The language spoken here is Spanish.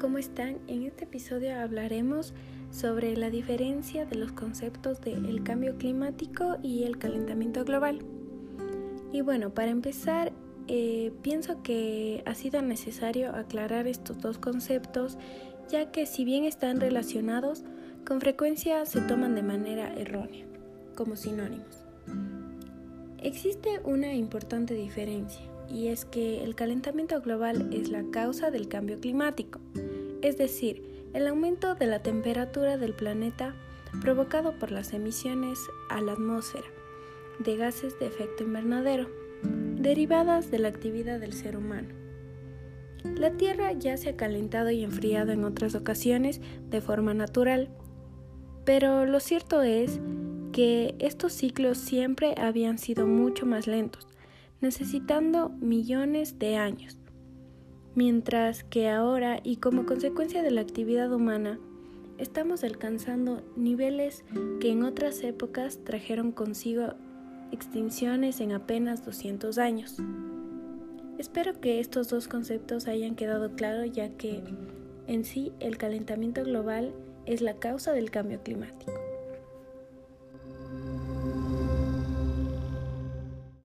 ¿cómo están? En este episodio hablaremos sobre la diferencia de los conceptos del cambio climático y el calentamiento global. Y bueno, para empezar, eh, pienso que ha sido necesario aclarar estos dos conceptos, ya que si bien están relacionados, con frecuencia se toman de manera errónea, como sinónimos. Existe una importante diferencia y es que el calentamiento global es la causa del cambio climático, es decir, el aumento de la temperatura del planeta provocado por las emisiones a la atmósfera de gases de efecto invernadero, derivadas de la actividad del ser humano. La Tierra ya se ha calentado y enfriado en otras ocasiones de forma natural, pero lo cierto es que estos ciclos siempre habían sido mucho más lentos, necesitando millones de años, mientras que ahora y como consecuencia de la actividad humana, estamos alcanzando niveles que en otras épocas trajeron consigo extinciones en apenas 200 años. Espero que estos dos conceptos hayan quedado claros ya que en sí el calentamiento global es la causa del cambio climático.